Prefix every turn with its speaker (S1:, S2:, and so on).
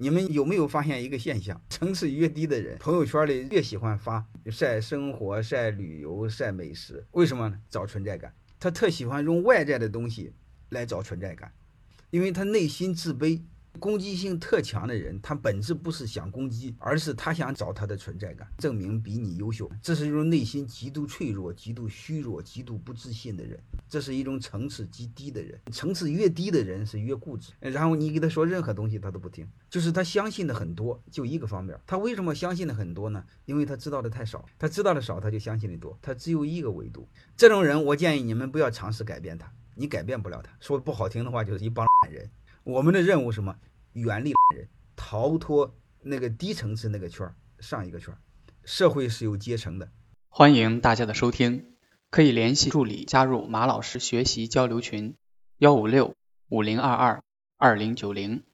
S1: 你们有没有发现一个现象？层次越低的人，朋友圈里越喜欢发晒生活、晒旅游、晒美食，为什么呢？找存在感。他特喜欢用外在的东西来找存在感，因为他内心自卑。攻击性特强的人，他本质不是想攻击，而是他想找他的存在感，证明比你优秀。这是一种内心极度脆弱、极度虚弱、极度不自信的人。这是一种层次极低的人。层次越低的人是越固执，然后你给他说任何东西他都不听，就是他相信的很多，就一个方面。他为什么相信的很多呢？因为他知道的太少。他知道的少，他就相信的多。他只有一个维度。这种人，我建议你们不要尝试改变他，你改变不了他。说不好听的话，就是一帮懒人。我们的任务什么？远离人，逃脱那个低层次那个圈儿，上一个圈儿。社会是有阶层的。
S2: 欢迎大家的收听，可以联系助理加入马老师学习交流群：幺五六五零二二二零九零。